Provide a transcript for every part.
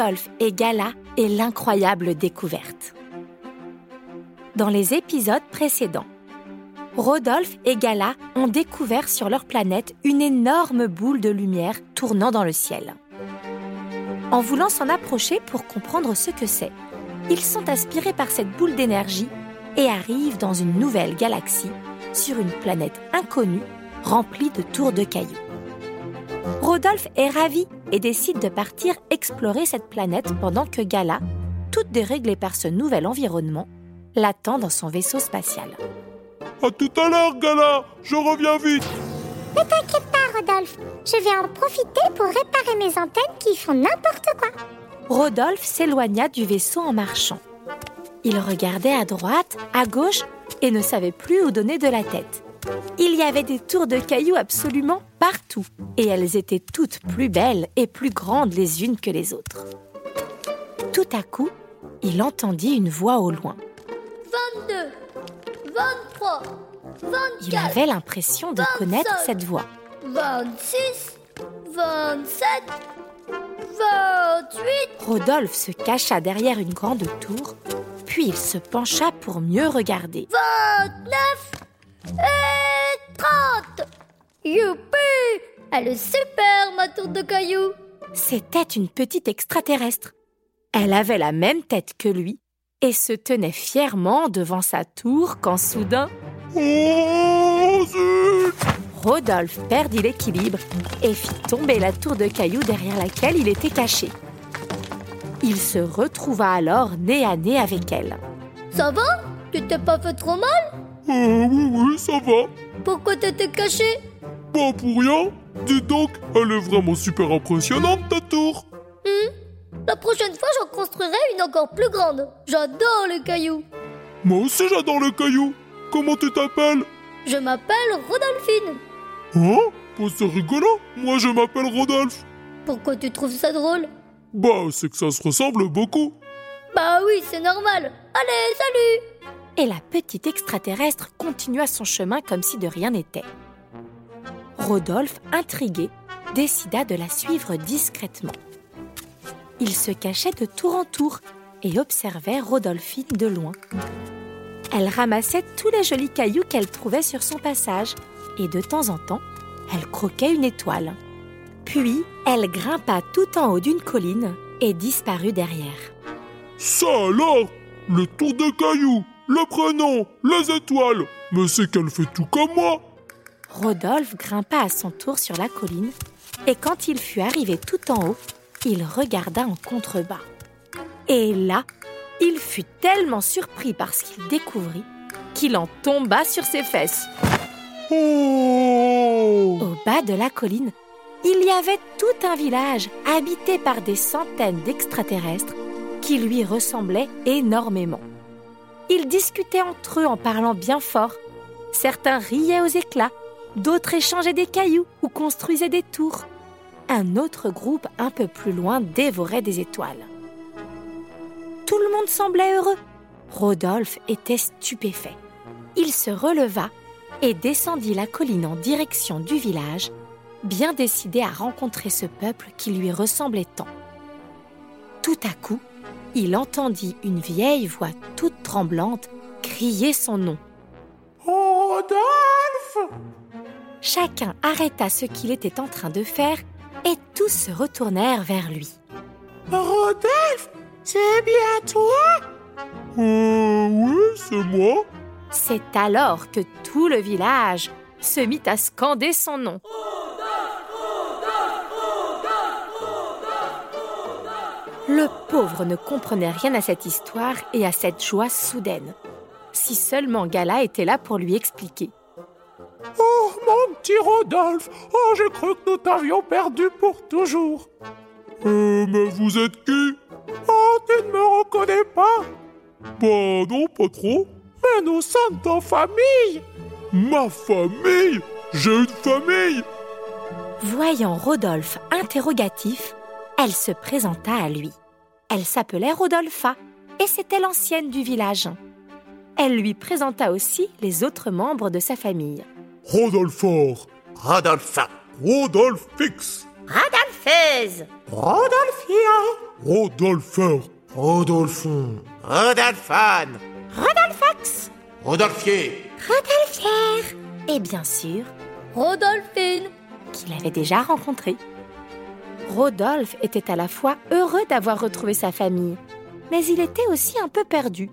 Rodolphe et Gala et l'incroyable découverte. Dans les épisodes précédents, Rodolphe et Gala ont découvert sur leur planète une énorme boule de lumière tournant dans le ciel. En voulant s'en approcher pour comprendre ce que c'est, ils sont aspirés par cette boule d'énergie et arrivent dans une nouvelle galaxie sur une planète inconnue remplie de tours de cailloux. Rodolphe est ravi et décide de partir explorer cette planète pendant que Gala, toute déréglée par ce nouvel environnement, l'attend dans son vaisseau spatial. À tout à l'heure, Gala Je reviens vite Ne t'inquiète pas, Rodolphe. Je vais en profiter pour réparer mes antennes qui font n'importe quoi. Rodolphe s'éloigna du vaisseau en marchant. Il regardait à droite, à gauche et ne savait plus où donner de la tête. Il y avait des tours de cailloux absolument partout et elles étaient toutes plus belles et plus grandes les unes que les autres. Tout à coup, il entendit une voix au loin. 22, 23, 24, Il avait l'impression de connaître cette voix. 26, 27, 28. Rodolphe se cacha derrière une grande tour, puis il se pencha pour mieux regarder. 29 et 30 Youpi Elle est super, ma tour de cailloux C'était une petite extraterrestre. Elle avait la même tête que lui et se tenait fièrement devant sa tour quand soudain, Oh, zut Rodolphe perdit l'équilibre et fit tomber la tour de cailloux derrière laquelle il était caché. Il se retrouva alors nez à nez avec elle. Ça va? Tu t'es pas fait trop mal? Euh, oui, oui, ça va. Pourquoi t'étais caché? Pas pour rien. Dis donc, elle est vraiment super impressionnante, ta tour. La prochaine fois, j'en construirai une encore plus grande. J'adore les cailloux. Moi aussi, j'adore le caillou. Comment tu t'appelles? Je m'appelle Rodolphine. Hein? Bah, c'est rigolo. Moi, je m'appelle Rodolphe. Pourquoi tu trouves ça drôle? Bah, c'est que ça se ressemble beaucoup. Bah oui, c'est normal. Allez, salut Et la petite extraterrestre continua son chemin comme si de rien n'était. Rodolphe, intrigué, décida de la suivre discrètement. Il se cachait de tour en tour et observait Rodolphine de loin. Elle ramassait tous les jolis cailloux qu'elle trouvait sur son passage et de temps en temps, elle croquait une étoile. Puis, elle grimpa tout en haut d'une colline et disparut derrière. Ça alors Le tour de caillou, le prénom, les étoiles. Mais c'est qu'elle fait tout comme moi. Rodolphe grimpa à son tour sur la colline et quand il fut arrivé tout en haut, il regarda en contrebas. Et là, il fut tellement surpris par ce qu'il découvrit qu'il en tomba sur ses fesses. Oh Au bas de la colline, il y avait tout un village habité par des centaines d'extraterrestres qui lui ressemblaient énormément. Ils discutaient entre eux en parlant bien fort. Certains riaient aux éclats, d'autres échangeaient des cailloux ou construisaient des tours. Un autre groupe un peu plus loin dévorait des étoiles. Tout le monde semblait heureux. Rodolphe était stupéfait. Il se releva et descendit la colline en direction du village, bien décidé à rencontrer ce peuple qui lui ressemblait tant. Tout à coup, il entendit une vieille voix toute tremblante crier son nom. Chacun arrêta ce qu'il était en train de faire et tous se retournèrent vers lui. Rodolphe C'est bien toi? Euh, oui, c'est moi. C'est alors que tout le village se mit à scander son nom. Le pauvre ne comprenait rien à cette histoire et à cette joie soudaine. Si seulement Gala était là pour lui expliquer. Petit Rodolphe Oh, j'ai cru que nous t'avions perdu pour toujours Euh, mais vous êtes qui? Oh, tu ne me reconnais pas Bah non, pas trop. Mais nous sommes ton famille Ma famille? J'ai une famille Voyant Rodolphe interrogatif, elle se présenta à lui. Elle s'appelait Rodolpha et c'était l'ancienne du village. Elle lui présenta aussi les autres membres de sa famille. Rodolphor Rodolphe Rodolphix Rodolpheuse Rodolphia Rodolpheur Rodolphon Rodolphane Rodolphax Rodolphier Rodolphière Et bien sûr, Rodolphine qu'il avait déjà rencontré. Rodolphe était à la fois heureux d'avoir retrouvé sa famille, mais il était aussi un peu perdu.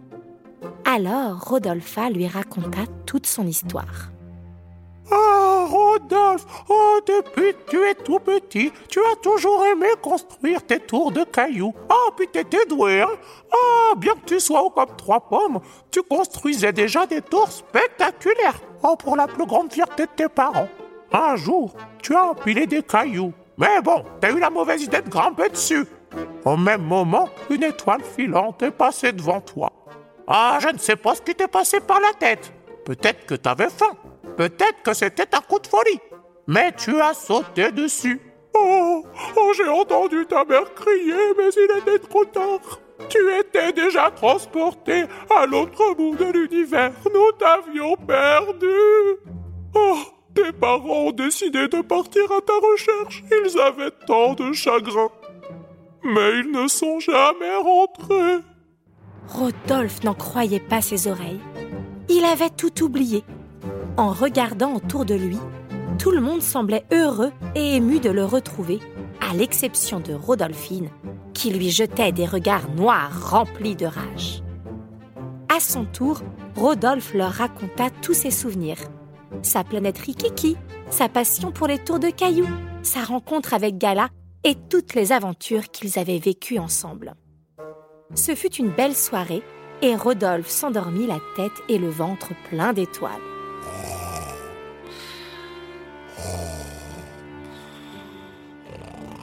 Alors Rodolpha lui raconta toute son histoire. Ah, Rodolphe Oh, depuis que tu es tout petit, tu as toujours aimé construire tes tours de cailloux. Ah, puis t'étais doué, hein Ah, bien que tu sois haut comme trois pommes, tu construisais déjà des tours spectaculaires. Oh, pour la plus grande fierté de tes parents. Un jour, tu as empilé des cailloux. Mais bon, t'as eu la mauvaise idée de grimper dessus. Au même moment, une étoile filante est passée devant toi. Ah, je ne sais pas ce qui t'est passé par la tête. Peut-être que t'avais faim. Peut-être que c'était un coup de folie. Mais tu as sauté dessus. Oh, oh j'ai entendu ta mère crier, mais il était trop tard. Tu étais déjà transporté à l'autre bout de l'univers. Nous t'avions perdu. Oh, tes parents ont décidé de partir à ta recherche. Ils avaient tant de chagrin. Mais ils ne sont jamais rentrés. Rodolphe n'en croyait pas ses oreilles. Il avait tout oublié. En regardant autour de lui, tout le monde semblait heureux et ému de le retrouver, à l'exception de Rodolphine, qui lui jetait des regards noirs remplis de rage. À son tour, Rodolphe leur raconta tous ses souvenirs. Sa planète Rikiki, sa passion pour les tours de cailloux, sa rencontre avec Gala et toutes les aventures qu'ils avaient vécues ensemble. Ce fut une belle soirée et Rodolphe s'endormit la tête et le ventre pleins d'étoiles.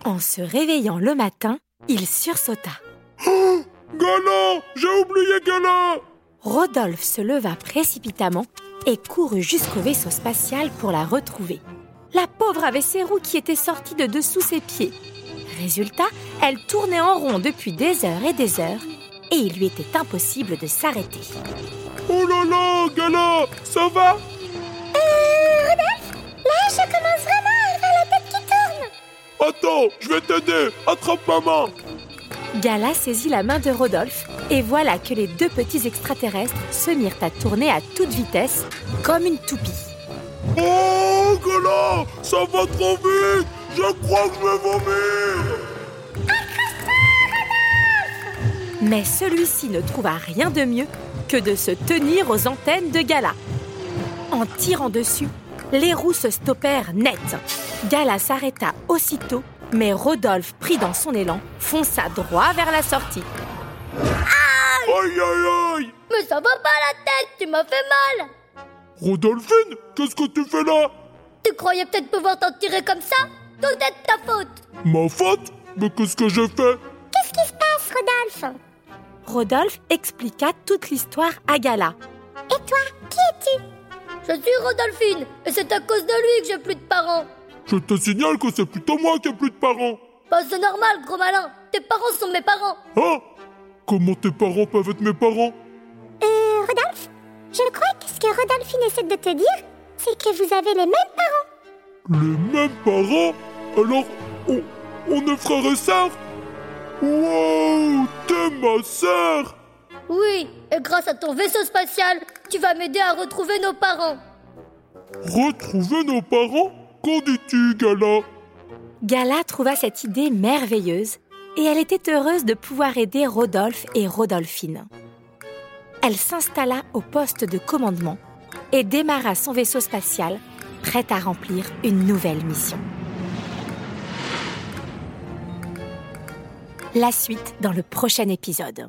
En se réveillant le matin, il sursauta. Gala J'ai oublié Gala Rodolphe se leva précipitamment et courut jusqu'au vaisseau spatial pour la retrouver. La pauvre avait ses roues qui étaient sorties de dessous ses pieds. Résultat, elle tournait en rond depuis des heures et des heures et il lui était impossible de s'arrêter. Oh là là, Gala Ça va? Là, je commence Attends, je vais t'aider. Attrape ma main Gala saisit la main de Rodolphe et voilà que les deux petits extraterrestres se mirent à tourner à toute vitesse comme une toupie. Oh, Gala Ça va trop vite. Je crois que je vais vomir. Mais celui-ci ne trouva rien de mieux que de se tenir aux antennes de Gala. En tirant dessus, les roues se stoppèrent net. Gala s'arrêta aussitôt, mais Rodolphe, pris dans son élan, fonça droit vers la sortie. Aïe aïe aïe. Mais ça va pas la tête, tu m'as fait mal. Rodolphine, qu'est-ce que tu fais là? Tu croyais peut-être pouvoir t'en tirer comme ça? Tout est de ta faute. Ma faute? Mais qu'est-ce que j'ai fait? Qu'est-ce qui se passe, Rodolphe? Rodolphe expliqua toute l'histoire à Gala. Et toi, qui es-tu? Je suis Rodolphine, et c'est à cause de lui que j'ai plus de parents. Je te signale que c'est plutôt moi qui ai plus de parents. Bah c'est normal, gros malin. Tes parents sont mes parents. Hein? Comment tes parents peuvent être mes parents? Euh, Rodolphe Je crois que ce que Rodolphine essaie de te dire, c'est que vous avez les mêmes parents. Les mêmes parents? Alors, on, on est frères et sœurs? Wow T'es ma sœur Oui, et grâce à ton vaisseau spatial, tu vas m'aider à retrouver nos parents. Retrouver nos parents? Qu'en dis-tu, Gala? Gala trouva cette idée merveilleuse et elle était heureuse de pouvoir aider Rodolphe et Rodolphine. Elle s'installa au poste de commandement et démarra son vaisseau spatial, prête à remplir une nouvelle mission. La suite dans le prochain épisode.